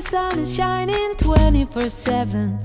the sun is shining 24 7.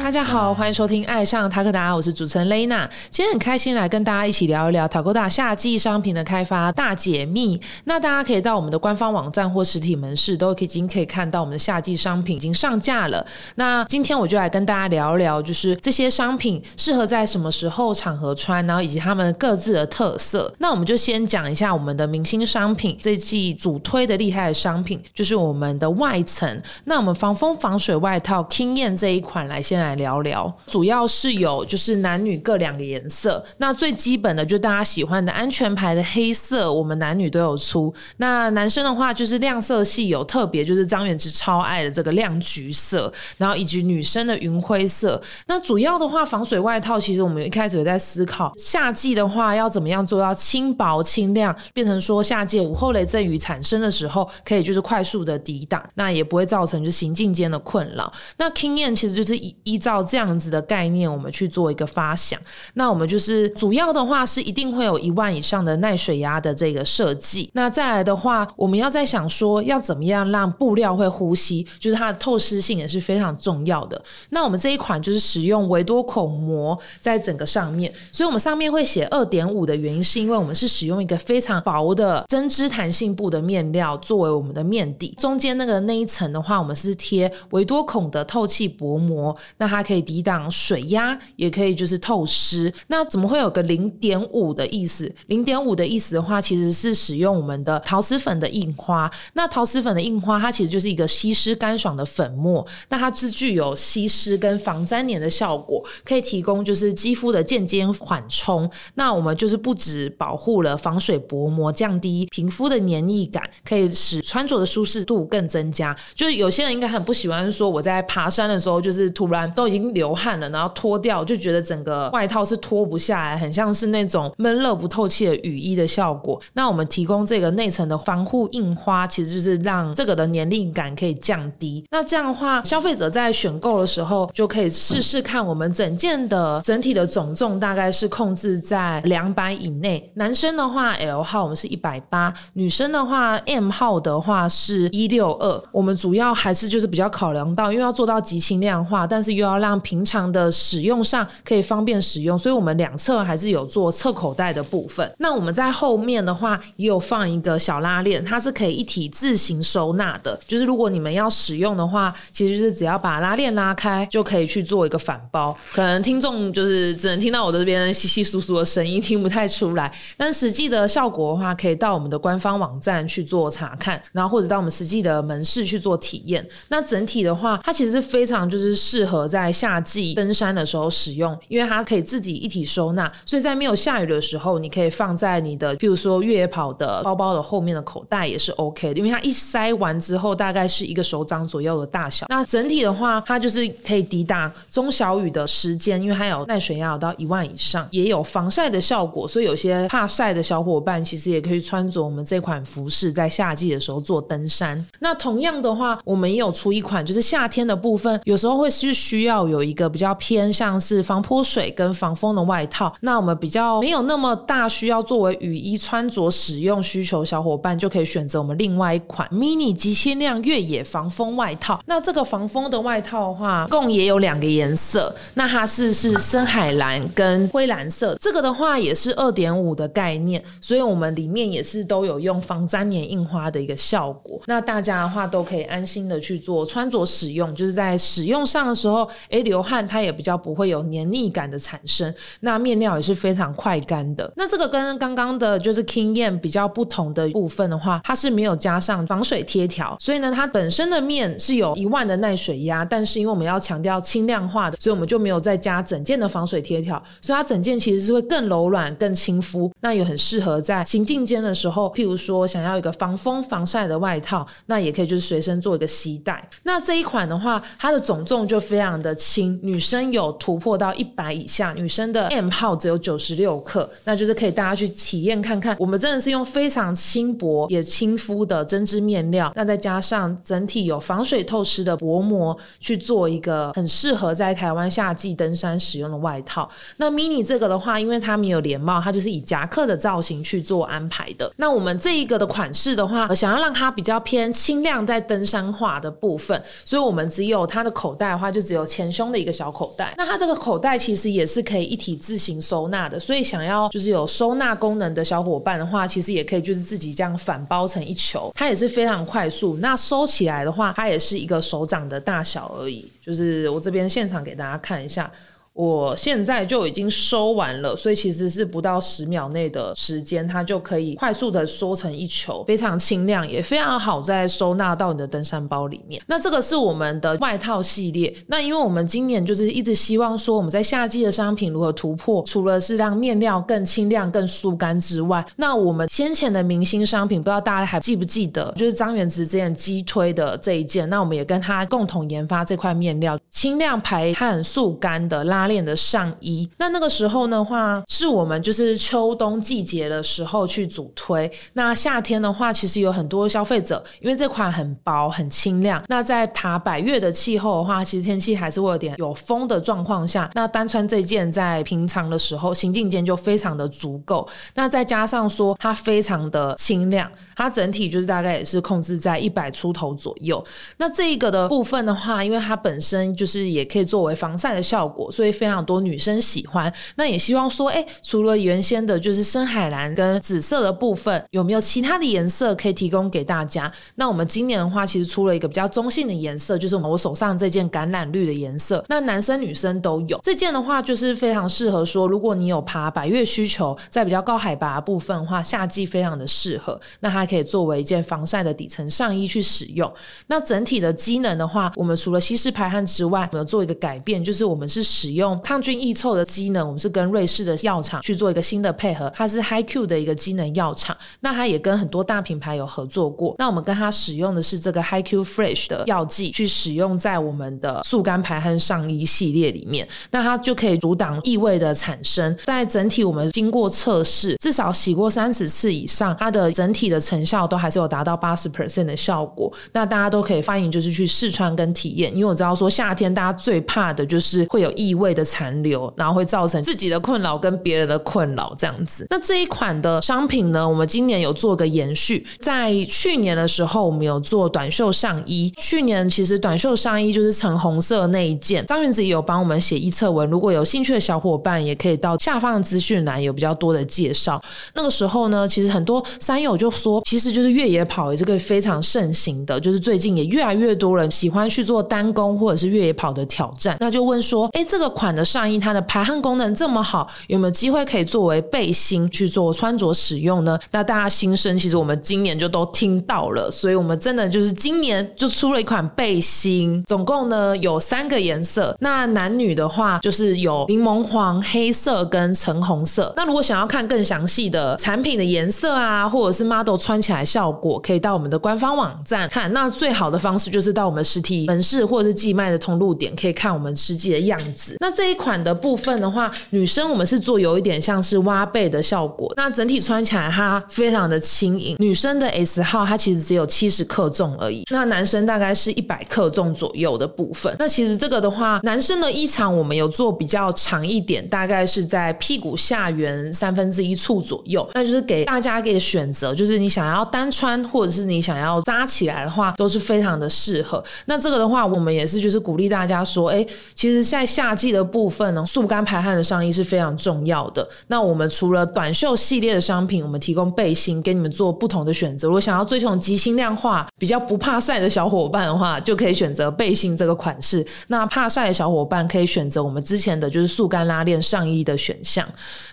大家好，欢迎收听《爱上塔克达》，我是主持人雷娜。今天很开心来跟大家一起聊一聊塔克达夏季商品的开发大解密。那大家可以到我们的官方网站或实体门市，都已经可以看到我们的夏季商品已经上架了。那今天我就来跟大家聊一聊，就是这些商品适合在什么时候场合穿，然后以及他们各自的特色。那我们就先讲一下我们的明星商品，这季主推的厉害的商品就是我们的外层。那我们防风防水外套 King 燕这一款，来先来聊聊。主要是有就是男女各两个颜色。那最基本的就大家喜欢的安全牌的黑色，我们男女都有出。那男生的话就是亮色系有特别，就是张元之超爱的这个亮橘色，然后以及女生的云灰色。那主要的话，防水外套其实我们一开始也在思考，夏季的话要怎么样做到轻薄轻量，变成说夏季午后雷阵雨产生的时候，可以就是快速的抵挡，那也不会造成就是行进间的困扰。那 King 燕其实就是依依照这样子的概念，我们去做一个发想。那我们就是主要的话是一定会有一万以上的耐水压的这个设计。那再来的话，我们要在想说要怎么样让布料会呼吸，就是它的透湿性也是非常重要的。那我们这一款就是使用维多孔膜在整个上面，所以我们上面会写二点五的原因，是因为我们是使用一个非常薄的针织弹性布的面料作为我们的面底，中间那个的那一层的话，我们是贴维多孔的透气薄膜，那它可以抵挡水压，也可以就是透湿。那怎么会有个零点五的意思？零点五的意思的话，其实是使用我们的陶瓷粉的印花。那陶瓷粉的印花，它其实就是一个吸湿干爽的粉末，那它是具有吸湿跟防粘黏的效果，可以提供就是肌肤的间接缓冲。那我们就是不止保护了防水薄膜，降低皮肤的黏腻感，可以使穿着的舒适度更增增加。就是有些人应该很不喜欢说我在爬山的时候，就是突然都已经流汗了，然后脱掉，就觉得整个外套是脱不下来，很像是那种闷热不透气的雨衣的效果。那我们提供这个内层的防护印花，其实就是让这个的年龄感可以降低。那这样的话，消费者在选购的时候就可以试试看，我们整件的整体的总重大概是控制在两百以内。男生的话，L 号我们是一百八，女生的话 M 号的话是一六二。我们主要还是就是比较考量到，因为要做到极轻量化，但是又要让平常的使用上可以方便使用，所以我们两侧还是有做侧口袋的部分。那我们在后面的话也有放一个小拉链，它是可以一体自行收纳的。就是如果你们要使用的话，其实就是只要把拉链拉开就可以去做一个反包。可能听众就是只能听到我的这边稀稀疏疏的声音，听不太出来。但实际的效果的话，可以到我们的官方网站去做查看，然后或者到我们实际的门市去做体验。那整体的话，它其实是非常就是适合在夏季登山的时候使用，因为它可以自己一体收纳，所以在没有下雨的时候，你可以放在你的，譬如说越野跑的包包的后面的口袋也是 OK 的，因为它一塞完之后大概是一个手掌左右的大小。那整体的话，它就是可以抵挡中小雨的时间，因为它有耐水压到一万以上，也有防晒的效果，所以有些怕晒的小伙伴其实也可以穿着我们这款服饰在夏季的时候做登山。那同同样的话，我们也有出一款，就是夏天的部分，有时候会是需要有一个比较偏向是防泼水跟防风的外套。那我们比较没有那么大需要作为雨衣穿着使用需求，小伙伴就可以选择我们另外一款 mini 极限量越野防风外套。那这个防风的外套的话，共也有两个颜色，那它是是深海蓝跟灰蓝色。这个的话也是二点五的概念，所以我们里面也是都有用防粘黏印花的一个效果。那大家的话都可以安心的去做穿着使用，就是在使用上的时候，诶，流汗它也比较不会有黏腻感的产生。那面料也是非常快干的。那这个跟刚刚的就是 King Yen 比较不同的部分的话，它是没有加上防水贴条，所以呢，它本身的面是有一万的耐水压，但是因为我们要强调轻量化的，所以我们就没有再加整件的防水贴条，所以它整件其实是会更柔软、更亲肤。那也很适合在行进间的时候，譬如说想要一个防风防晒的外套，那也可以就。就是随身做一个携带。那这一款的话，它的总重就非常的轻，女生有突破到一百以下，女生的 M 号只有九十六克，那就是可以大家去体验看看。我们真的是用非常轻薄也亲肤的针织面料，那再加上整体有防水透湿的薄膜去做一个很适合在台湾夏季登山使用的外套。那 mini 这个的话，因为它没有连帽，它就是以夹克的造型去做安排的。那我们这一个的款式的话，想要让它比较偏轻量在登山化的部分，所以我们只有它的口袋的话，就只有前胸的一个小口袋。那它这个口袋其实也是可以一体自行收纳的，所以想要就是有收纳功能的小伙伴的话，其实也可以就是自己这样反包成一球，它也是非常快速。那收起来的话，它也是一个手掌的大小而已。就是我这边现场给大家看一下。我现在就已经收完了，所以其实是不到十秒内的时间，它就可以快速的缩成一球，非常轻量，也非常好在收纳到你的登山包里面。那这个是我们的外套系列。那因为我们今年就是一直希望说，我们在夏季的商品如何突破，除了是让面料更轻量、更速干之外，那我们先前的明星商品，不知道大家还记不记得，就是张元直之前击推的这一件，那我们也跟他共同研发这块面料，轻量排汗、速干的拉。拉链的上衣，那那个时候的话，是我们就是秋冬季节的时候去主推。那夏天的话，其实有很多消费者，因为这款很薄很轻量。那在塔百越的气候的话，其实天气还是会有点有风的状况下，那单穿这件在平常的时候行进间就非常的足够。那再加上说它非常的轻量，它整体就是大概也是控制在一百出头左右。那这一个的部分的话，因为它本身就是也可以作为防晒的效果，所以。非常多女生喜欢，那也希望说，哎，除了原先的就是深海蓝跟紫色的部分，有没有其他的颜色可以提供给大家？那我们今年的话，其实出了一个比较中性的颜色，就是我手上这件橄榄绿的颜色。那男生女生都有这件的话，就是非常适合说，如果你有爬百越需求，在比较高海拔部分的话，夏季非常的适合。那它可以作为一件防晒的底层上衣去使用。那整体的机能的话，我们除了吸湿排汗之外，我们做一个改变，就是我们是使用。用抗菌抑臭的机能，我们是跟瑞士的药厂去做一个新的配合，它是 HiQ 的一个机能药厂，那它也跟很多大品牌有合作过。那我们跟它使用的是这个 HiQ Fresh 的药剂，去使用在我们的速干排汗上衣系列里面，那它就可以阻挡异味的产生。在整体我们经过测试，至少洗过三十次以上，它的整体的成效都还是有达到八十 percent 的效果。那大家都可以欢迎就是去试穿跟体验，因为我知道说夏天大家最怕的就是会有异味的残留，然后会造成自己的困扰跟别人的困扰这样子。那这一款的商品呢，我们今年有做个延续。在去年的时候，我们有做短袖上衣。去年其实短袖上衣就是橙红色那一件，张云子也有帮我们写一册文。如果有兴趣的小伙伴，也可以到下方的资讯栏有比较多的介绍。那个时候呢，其实很多山友就说，其实就是越野跑也是个非常盛行的，就是最近也越来越多人喜欢去做单攻或者是越野跑的挑战。那就问说，哎，这个款。款的上衣，它的排汗功能这么好，有没有机会可以作为背心去做穿着使用呢？那大家心声，其实我们今年就都听到了，所以我们真的就是今年就出了一款背心，总共呢有三个颜色。那男女的话，就是有柠檬黄、黑色跟橙红色。那如果想要看更详细的产品的颜色啊，或者是 model 穿起来效果，可以到我们的官方网站看。那最好的方式就是到我们实体门市或者是寄卖的通路点，可以看我们实际的样子。那这一款的部分的话，女生我们是做有一点像是挖背的效果，那整体穿起来它非常的轻盈。女生的 S 号它其实只有七十克重而已，那男生大概是一百克重左右的部分。那其实这个的话，男生的衣长我们有做比较长一点，大概是在屁股下缘三分之一处左右，那就是给大家给选择，就是你想要单穿或者是你想要扎起来的话，都是非常的适合。那这个的话，我们也是就是鼓励大家说，哎，其实在夏季的部分。呢，速干排汗的上衣是非常重要的。那我们除了短袖系列的商品，我们提供背心给你们做不同的选择。如果想要追求极轻量化、比较不怕晒的小伙伴的话，就可以选择背心这个款式。那怕晒的小伙伴可以选择我们之前的就是速干拉链上衣的选项。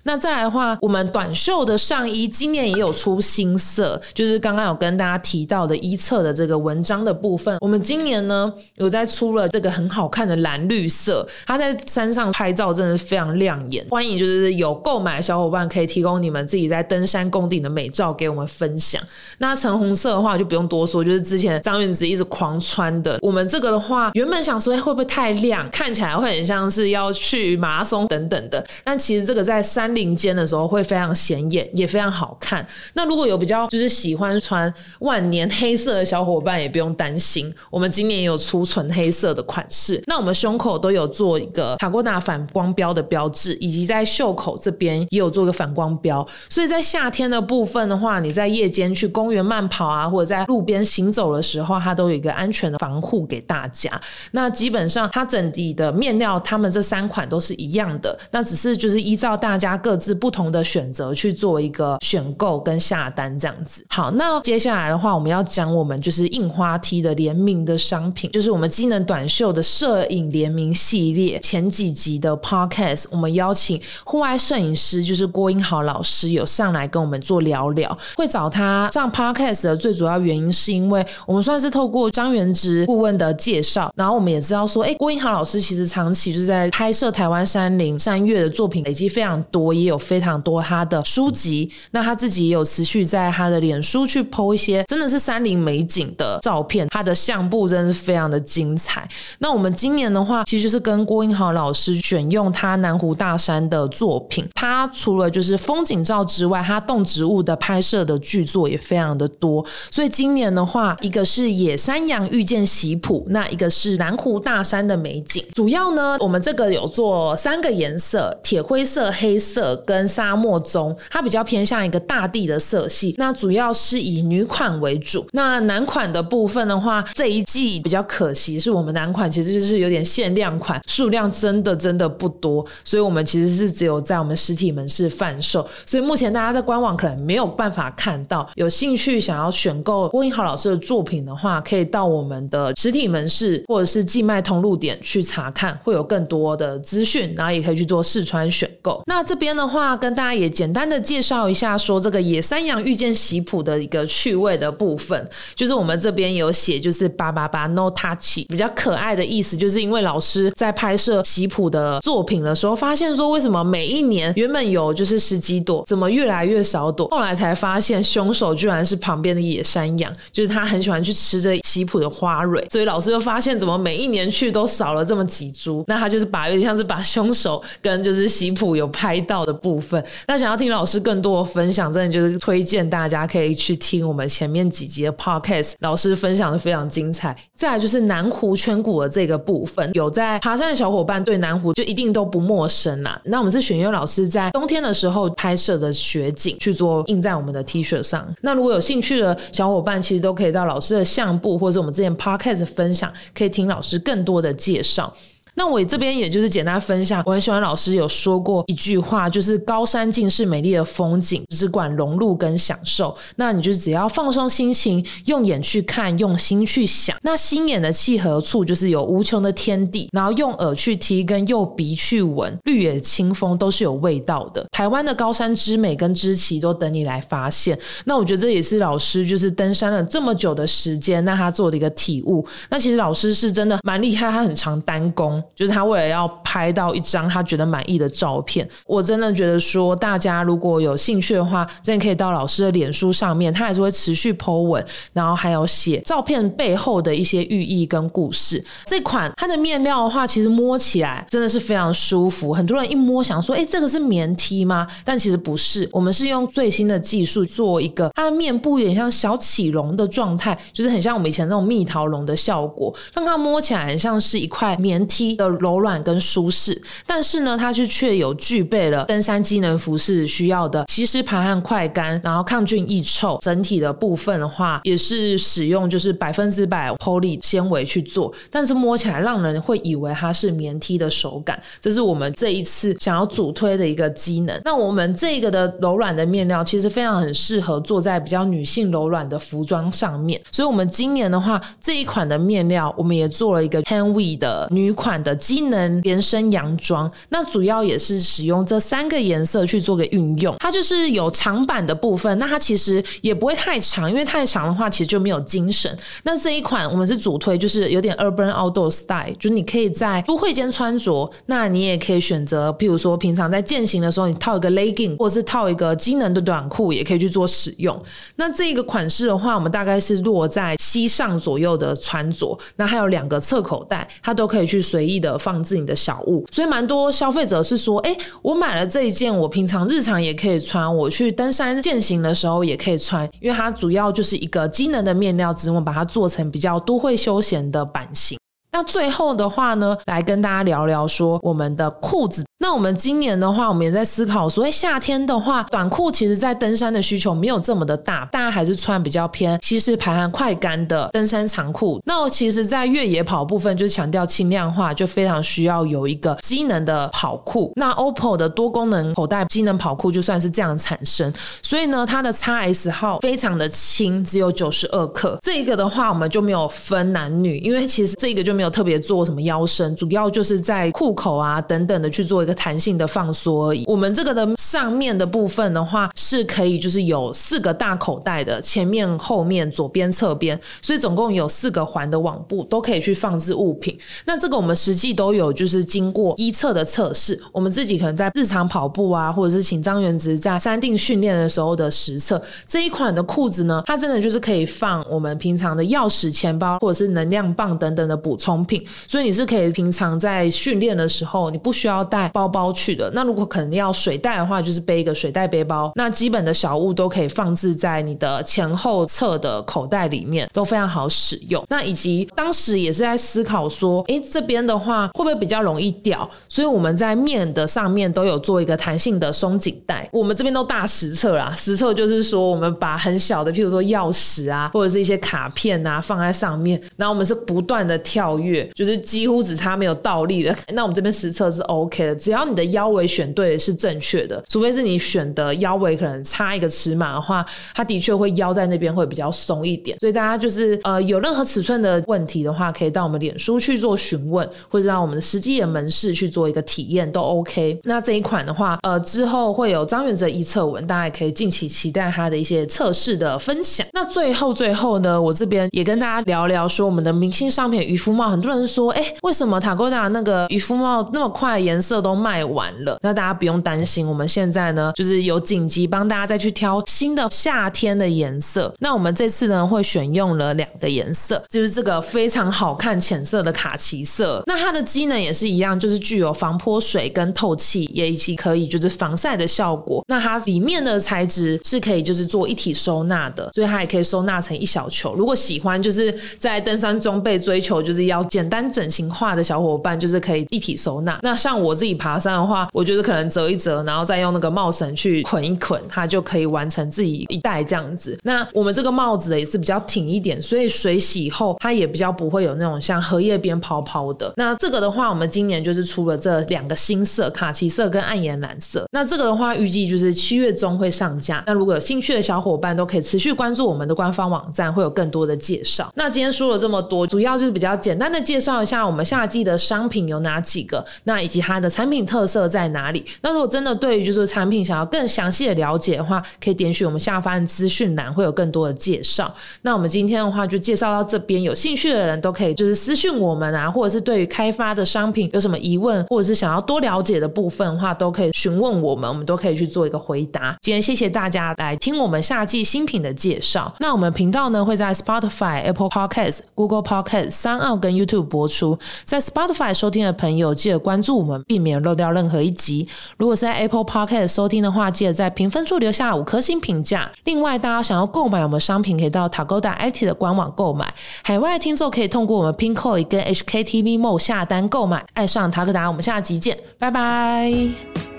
那再来的话，我们短袖的上衣今年也有出新色，就是刚刚有跟大家提到的一侧的这个文章的部分。我们今年呢有在出了这个很好看的蓝绿色，它在山上拍照真的是非常亮眼。欢迎就是有购买的小伙伴可以提供你们自己在登山攻顶的美照给我们分享。那橙红色的话就不用多说，就是之前张云子一直狂穿的。我们这个的话，原本想说会不会太亮，看起来会很像是要去马拉松等等的，但其实这个在山林间的时候会非常显眼，也非常好看。那如果有比较就是喜欢穿万年黑色的小伙伴，也不用担心，我们今年有出纯黑色的款式。那我们胸口都有做一个塔哥达反光标的标志，以及在袖口这边也有做个反光标。所以在夏天的部分的话，你在夜间去公园慢跑啊，或者在路边行走的时候，它都有一个安全的防护给大家。那基本上它整体的面料，它们这三款都是一样的，那只是就是依照大家各自不同的选择去做一个选购跟下单这样子。好，那接下来的话，我们要讲我们就是印花 T 的联名的商品，就是我们机能短袖的摄影联名系列。前几集的 Podcast，我们邀请户外摄影师，就是郭英豪老师有上来跟我们做聊聊。会找他上 Podcast 的最主要原因，是因为我们算是透过张元直顾问的介绍，然后我们也知道说，哎，郭英豪老师其实长期就是在拍摄台湾山林山岳的作品，累积非常多，也有非常多他的书籍。那他自己也有持续在他的脸书去 PO 一些真的是山林美景的照片，他的相簿真的是非常的精彩。那我们今年的话，其实就是跟郭英豪老老师选用他南湖大山的作品。他除了就是风景照之外，他动植物的拍摄的剧作也非常的多。所以今年的话，一个是野山羊遇见喜普，那一个是南湖大山的美景。主要呢，我们这个有做三个颜色：铁灰色、黑色跟沙漠棕。它比较偏向一个大地的色系。那主要是以女款为主。那男款的部分的话，这一季比较可惜，是我们男款其实就是有点限量款，数量真的真的不多，所以我们其实是只有在我们实体门市贩售。所以目前大家在官网可能没有办法看到。有兴趣想要选购郭英豪老师的作品的话，可以到我们的实体门市或者是寄卖通路点去查看，会有更多的资讯，然后也可以去做试穿选购。那这边的话，跟大家也简单的介绍一下，说这个野山羊遇见喜普的一个趣味的部分，就是我们这边有写，就是八八八 no touch，比较可爱的意思，就是因为老师在拍摄喜吉普的作品的时候，发现说为什么每一年原本有就是十几朵，怎么越来越少朵？后来才发现凶手居然是旁边的野山羊，就是他很喜欢去吃这喜普的花蕊，所以老师就发现怎么每一年去都少了这么几株，那他就是把有点像是把凶手跟就是喜普有拍到的部分。那想要听老师更多的分享，真的就是推荐大家可以去听我们前面几集的 podcast，老师分享的非常精彩。再来就是南湖圈谷的这个部分，有在爬山的小伙伴对南湖就一定都不陌生啦。那我们是选优老师在冬天的时候拍摄的雪景去做印在我们的 T 恤上。那如果有兴趣的小伙伴，其实都可以到老师的相簿或者我们之前 podcast 分享，可以听老师更多的介绍。那我这边也就是简单分享，我很喜欢老师有说过一句话，就是高山尽是美丽的风景，只管融入跟享受。那你就只要放松心情，用眼去看，用心去想。那心眼的契合处就是有无穷的天地，然后用耳去听，跟用鼻去闻，绿野清风都是有味道的。台湾的高山之美跟之奇都等你来发现。那我觉得这也是老师就是登山了这么久的时间，那他做的一个体悟。那其实老师是真的蛮厉害，他很常单攻。就是他为了要拍到一张他觉得满意的照片，我真的觉得说，大家如果有兴趣的话，真的可以到老师的脸书上面，他还是会持续 po 文，然后还有写照片背后的一些寓意跟故事。这款它的面料的话，其实摸起来真的是非常舒服，很多人一摸想说，哎，这个是棉 T 吗？但其实不是，我们是用最新的技术做一个，它的面部有点像小起绒的状态，就是很像我们以前那种蜜桃绒的效果，让它摸起来很像是一块棉 T。的柔软跟舒适，但是呢，它就却有具备了登山机能服饰需要的吸湿排汗快干，然后抗菌抑臭。整体的部分的话，也是使用就是百分之百 poly 纤维去做，但是摸起来让人会以为它是棉 T 的手感。这是我们这一次想要主推的一个机能。那我们这个的柔软的面料，其实非常很适合做在比较女性柔软的服装上面。所以，我们今年的话，这一款的面料，我们也做了一个 Henry 的女款。的机能连身洋装，那主要也是使用这三个颜色去做个运用。它就是有长版的部分，那它其实也不会太长，因为太长的话其实就没有精神。那这一款我们是主推，就是有点 urban outdoor style，就是你可以在都会间穿着，那你也可以选择，譬如说平常在践行的时候，你套一个 legging，或者是套一个机能的短裤，也可以去做使用。那这个款式的话，我们大概是落在膝上左右的穿着，那还有两个侧口袋，它都可以去随意意的放置你的小物。所以蛮多消费者是说，哎，我买了这一件，我平常日常也可以穿，我去登山践行的时候也可以穿，因为它主要就是一个机能的面料，只是我把它做成比较都会休闲的版型。那最后的话呢，来跟大家聊聊说我们的裤子。那我们今年的话，我们也在思考，所谓夏天的话，短裤其实在登山的需求没有这么的大，大家还是穿比较偏吸湿排汗快干的登山长裤。那我其实，在越野跑部分，就强调轻量化，就非常需要有一个机能的跑裤。那 OPPO 的多功能口袋机能跑裤就算是这样产生，所以呢，它的 x S 号非常的轻，只有九十二克。这个的话，我们就没有分男女，因为其实这个就没有特别做什么腰身，主要就是在裤口啊等等的去做一个。弹性的放缩而已。我们这个的上面的部分的话，是可以就是有四个大口袋的，前面、后面、左边、侧边，所以总共有四个环的网布都可以去放置物品。那这个我们实际都有就是经过一测的测试，我们自己可能在日常跑步啊，或者是请张元直在山定训练的时候的实测。这一款的裤子呢，它真的就是可以放我们平常的钥匙、钱包或者是能量棒等等的补充品，所以你是可以平常在训练的时候，你不需要带。包包去的，那如果可能要水袋的话，就是背一个水袋背包。那基本的小物都可以放置在你的前后侧的口袋里面，都非常好使用。那以及当时也是在思考说，哎，这边的话会不会比较容易掉？所以我们在面的上面都有做一个弹性的松紧带。我们这边都大实测啦，实测就是说我们把很小的，譬如说钥匙啊，或者是一些卡片啊放在上面，然后我们是不断的跳跃，就是几乎只差没有倒立的。那我们这边实测是 OK 的，只要你的腰围选对是正确的，除非是你选的腰围可能差一个尺码的话，它的确会腰在那边会比较松一点。所以大家就是呃有任何尺寸的问题的话，可以到我们脸书去做询问，或者到我们的实际的门市去做一个体验都 OK。那这一款的话，呃之后会有张元哲一测文，大家也可以近期期待他的一些测试的分享。那最后最后呢，我这边也跟大家聊聊说我们的明星商品渔夫帽，很多人说，哎，为什么塔哥达那个渔夫帽那么快颜色都？卖完了，那大家不用担心。我们现在呢，就是有紧急帮大家再去挑新的夏天的颜色。那我们这次呢，会选用了两个颜色，就是这个非常好看浅色的卡其色。那它的机能也是一样，就是具有防泼水跟透气，也以及可以就是防晒的效果。那它里面的材质是可以就是做一体收纳的，所以它也可以收纳成一小球。如果喜欢就是在登山装备追求就是要简单整形化的小伙伴，就是可以一体收纳。那像我自己爬。爬山的话，我觉得可能折一折，然后再用那个帽绳去捆一捆，它就可以完成自己一戴这样子。那我们这个帽子也是比较挺一点，所以水洗后它也比较不会有那种像荷叶边泡泡的。那这个的话，我们今年就是出了这两个新色，卡其色跟暗岩蓝色。那这个的话，预计就是七月中会上架。那如果有兴趣的小伙伴，都可以持续关注我们的官方网站，会有更多的介绍。那今天说了这么多，主要就是比较简单的介绍一下我们夏季的商品有哪几个，那以及它的产品。品特色在哪里？那如果真的对于就是产品想要更详细的了解的话，可以点选我们下方资讯栏，会有更多的介绍。那我们今天的话就介绍到这边，有兴趣的人都可以就是私讯我们啊，或者是对于开发的商品有什么疑问，或者是想要多了解的部分的话，都可以询问我们，我们都可以去做一个回答。今天谢谢大家来听我们夏季新品的介绍。那我们频道呢会在 Spotify、Apple Podcast、Google Podcast、三奥跟 YouTube 播出。在 Spotify 收听的朋友，记得关注我们，避免漏。掉任何一集。如果是在 Apple Podcast 收听的话，记得在评分处留下五颗星评价。另外，大家想要购买我们商品，可以到 Tagoda IT 的官网购买。海外听众可以通过我们 Pinkoi 跟 HKTV Mo 下单购买。爱上塔克达，我们下集见，拜拜。